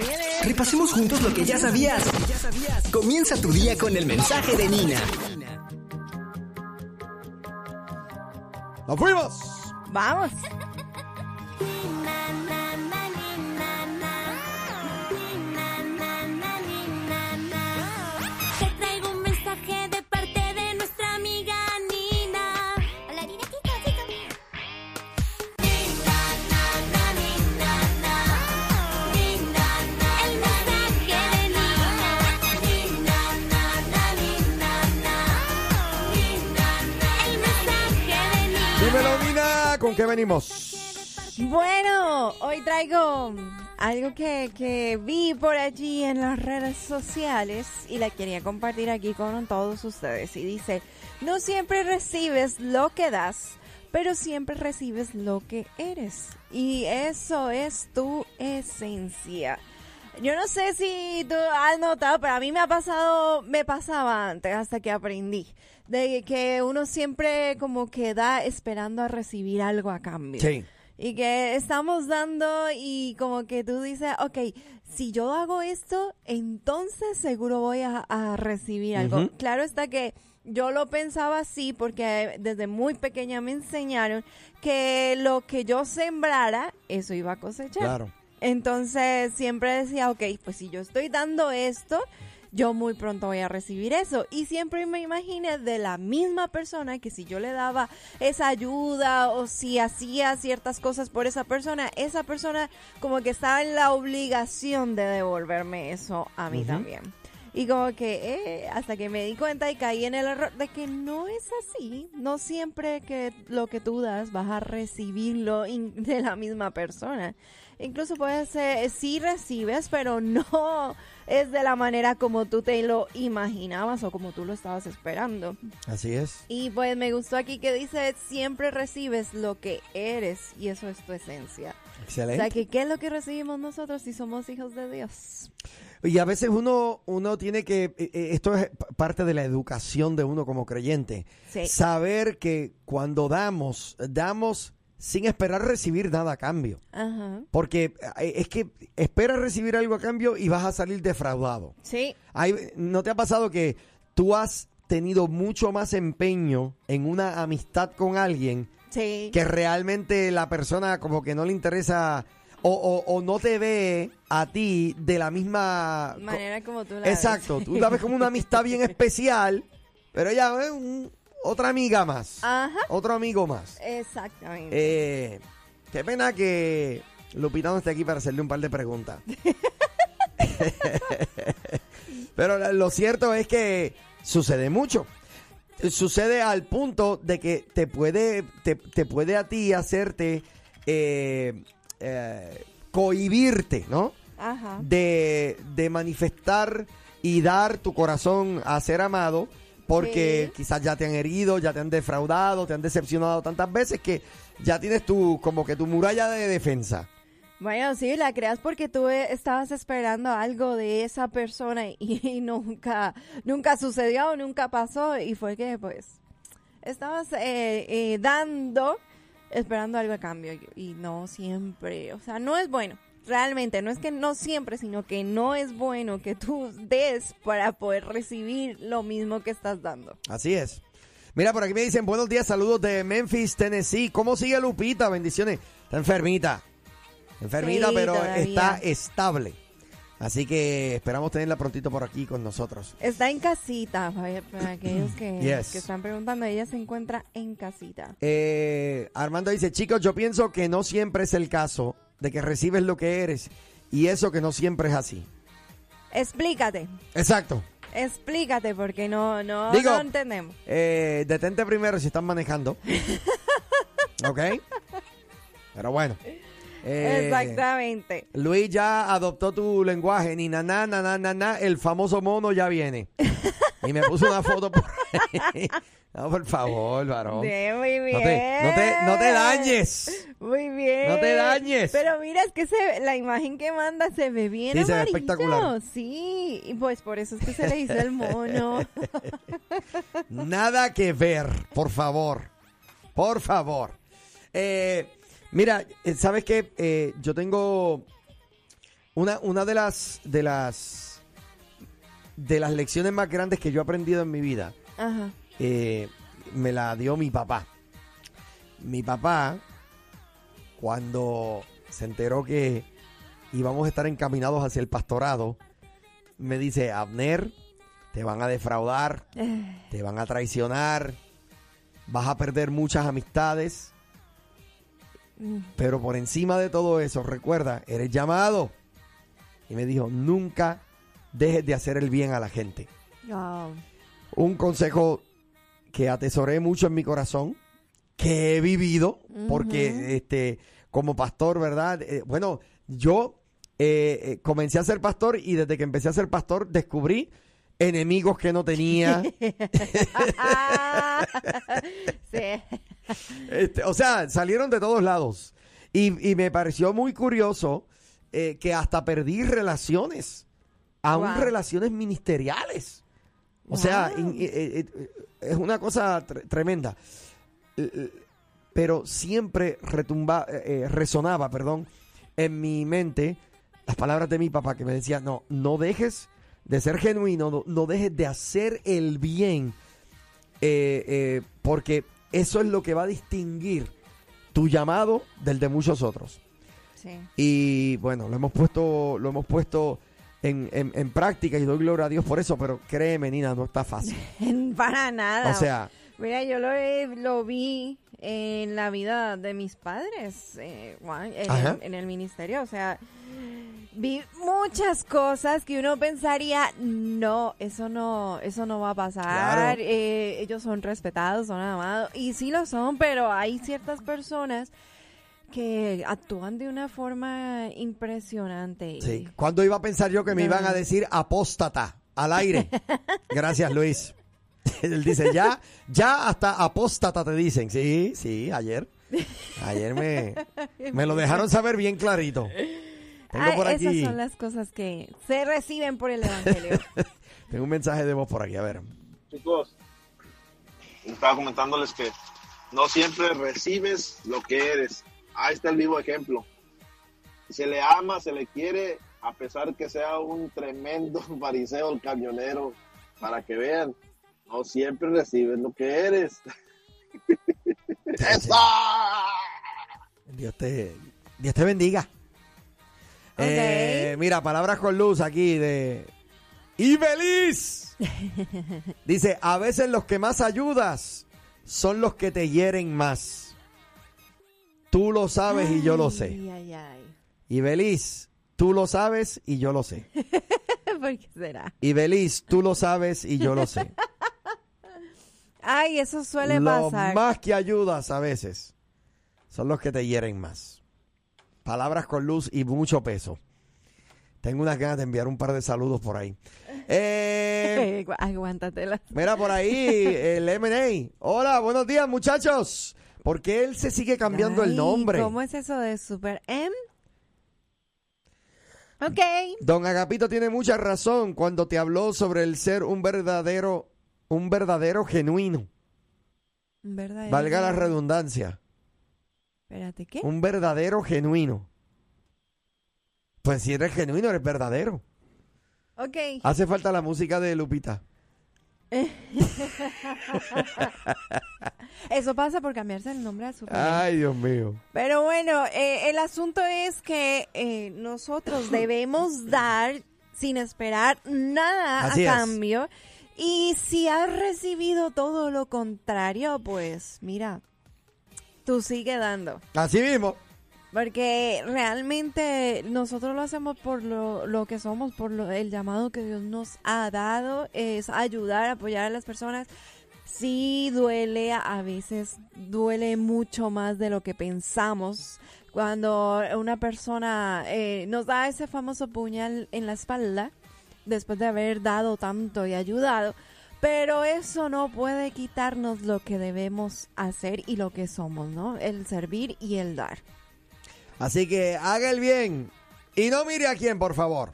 viene. Repasemos juntos lo que ya sabías. Comienza tu día con el mensaje de Nina. ¡Nos fuimos! Vamos. Dímelo, ¿con qué venimos? Bueno, hoy traigo algo que, que vi por allí en las redes sociales y la quería compartir aquí con todos ustedes. Y dice, no siempre recibes lo que das, pero siempre recibes lo que eres. Y eso es tu esencia. Yo no sé si tú has notado, pero a mí me ha pasado, me pasaba antes hasta que aprendí, de que uno siempre como que da esperando a recibir algo a cambio. Sí. Y que estamos dando y como que tú dices, ok, si yo hago esto, entonces seguro voy a, a recibir algo. Claro está que yo lo pensaba así porque desde muy pequeña me enseñaron que lo que yo sembrara, eso iba a cosechar. Claro. Entonces siempre decía, ok, pues si yo estoy dando esto, yo muy pronto voy a recibir eso. Y siempre me imaginé de la misma persona que si yo le daba esa ayuda o si hacía ciertas cosas por esa persona, esa persona como que estaba en la obligación de devolverme eso a mí también. Y como que eh, hasta que me di cuenta y caí en el error de que no es así. No siempre que lo que tú das vas a recibirlo de la misma persona. Incluso puede ser, sí recibes, pero no es de la manera como tú te lo imaginabas o como tú lo estabas esperando. Así es. Y pues me gustó aquí que dice, siempre recibes lo que eres y eso es tu esencia. O Excelente. sea, que ¿qué es lo que recibimos nosotros si somos hijos de Dios? Y a veces uno, uno tiene que, eh, eh, esto es parte de la educación de uno como creyente, Sí. saber que cuando damos, damos sin esperar recibir nada a cambio. Ajá. Porque eh, es que esperas recibir algo a cambio y vas a salir defraudado. Sí. Hay- ¿No te ha pasado que tú has tenido mucho más empeño en una amistad con alguien Sí. que realmente la persona como que no le interesa o, o- o no te ve a ti de la misma manera como tú la ves. Exacto, tú la ves como una amistad bien especial, pero ella es un- otra amiga más, Ajá. otro amigo más. Exactamente. Eh, qué pena que Lupita no esté aquí para hacerle un par de preguntas. Pero lo cierto es que sucede mucho. Sucede al punto de que te puede, te, te puede a ti hacerte eh, eh, cohibirte, ¿no? Ajá. de, de manifestar y dar tu corazón a ser amado porque Sí. quizás ya te han herido, ya te han defraudado, te han decepcionado tantas veces que ya tienes tu como que tu muralla de defensa. Bueno, sí, la creas porque tú eh, estabas esperando algo de esa persona y, y nunca, nunca sucedió, nunca pasó y fue que pues estabas eh, eh, dando, esperando algo a cambio y, no siempre, o sea, no es bueno. Realmente, no es que no siempre, sino que no es bueno que tú des para poder recibir lo mismo que estás dando. Así es. Mira, por aquí me dicen buenos días, saludos de Memphis, Tennessee. ¿Cómo sigue Lupita? Bendiciones. Está enfermita. Enfermita, Sí, pero todavía. está estable. Así que esperamos tenerla prontito por aquí con nosotros. Está en casita, para, para aquellos que, Yes. que están preguntando, ella se encuentra en casita. Eh, Armando dice, chicos, yo pienso que no siempre es el caso de que recibes lo que eres y eso que no siempre es así. Explícate. Exacto. Explícate porque no, no, Digo- no entendemos. Eh, detente primero si están manejando. ¿Ok? Pero bueno. Eh, Exactamente. Luis ya adoptó tu lenguaje, ni na na na na na el famoso mono ya viene. Y me puso una foto por ahí. No, por favor, varón. Bien, muy bien. No te, no te, no te dañes. Muy bien. No te dañes. Pero mira, es que se, la imagen que manda se ve bien Sí, se ve espectacular. Sí, y pues por eso es que se le hizo el mono. Nada que ver, por favor. Por favor. Eh, mira, eh, ¿sabes qué? Eh, yo tengo una, una de las de las de las lecciones más grandes que yo he aprendido en mi vida Ajá. eh, me la dio mi papá. Mi papá, cuando se enteró que íbamos a estar encaminados hacia el pastorado, me dice, Abner, te van a defraudar, te van a traicionar, vas a perder muchas amistades. Pero por encima de todo eso, recuerda, eres llamado. Y me dijo, nunca dejes de hacer el bien a la gente. Wow. Un consejo que atesoré mucho en mi corazón, que he vivido, porque este, como pastor, ¿verdad? Eh, bueno, yo eh, eh, comencé a ser pastor y desde que empecé a ser pastor descubrí enemigos que no tenía. sí. Este, o sea, salieron de todos lados. Y, y me pareció muy curioso eh, que hasta perdí relaciones, aún Wow. relaciones ministeriales. O sea, in- eh, eh, es una cosa tre- tremenda. Pero siempre retumba, eh, resonaba, perdón, en mi mente las palabras de mi papá que me decía, no, no dejes de ser genuino, no, no dejes de hacer el bien, eh, eh, porque eso es lo que va a distinguir tu llamado del de muchos otros. Sí. Y bueno, lo hemos puesto, lo hemos puesto en, en- en práctica y doy gloria a Dios por eso, pero créeme, Nina, no está fácil. Para nada. O sea, Mira, yo lo, lo vi en la vida de mis padres, eh, en, en el ministerio. O sea, vi muchas cosas que uno pensaría, no, eso no, eso no va a pasar. Claro. eh, ellos son respetados, son amados. Y sí lo son, pero hay ciertas personas que actúan de una forma impresionante. sí. ¿Cuándo iba a pensar yo que me No. iban a decir apóstata al aire? Gracias, Luis. Él dice, ya, ya hasta apóstata te dicen. Sí, sí, ayer. Ayer me, me lo dejaron saber bien clarito. Tengo Ay, por aquí, Esas son las cosas que se reciben por el Evangelio. tengo un mensaje de voz por aquí, a ver. chicos, estaba comentándoles que no siempre recibes lo que eres. Ahí está el vivo ejemplo. Se le ama, se le quiere, a pesar que sea un tremendo fariseo el camionero, para que vean, no siempre recibes lo que eres. ¡Eso! Dios te, Dios te bendiga. Eh, mira, palabras con luz aquí de Ibeliz. Dice, a veces los que más ayudas son los que te hieren más. Tú lo sabes y yo lo sé. Ay, ay, tú lo sabes y yo lo sé. ¿Por qué será? Tú lo sabes y yo lo sé. Ay, eso suele Los pasar. más que ayudas a veces son los que te hieren más. Palabras con luz y mucho peso. Tengo unas ganas de enviar un par de saludos por ahí. Eh, Agu- Aguántatela. mira por ahí el M&A. Hola, buenos días muchachos. ¿Por qué él se sigue cambiando el nombre? ¿Cómo es eso de Super M? Ok. Don Agapito tiene mucha razón cuando te habló sobre el ser un verdadero, un verdadero genuino. ¿Verdad? Valga la redundancia. Espérate, ¿qué? Un verdadero genuino. Pues si eres genuino, eres verdadero. Ok. Hace falta la música de Lupita. Eso pasa por cambiarse el nombre a Super M. Ay, Dios mío. Pero bueno, eh, el asunto es que eh, nosotros debemos dar sin esperar nada Así a es. cambio. Y si has recibido todo lo contrario, pues mira, tú sigue dando. Así mismo. Porque realmente nosotros lo hacemos por lo, lo que somos, por lo- el llamado que Dios nos ha dado, es ayudar, apoyar a las personas. Sí duele, a veces duele mucho más de lo que pensamos. Cuando una persona eh, nos da ese famoso puñal en la espalda, después de haber dado tanto y ayudado, pero eso no puede quitarnos lo que debemos hacer y lo que somos, ¿no? El servir y el dar. Así que haga el bien. Y no mire a quién, por favor.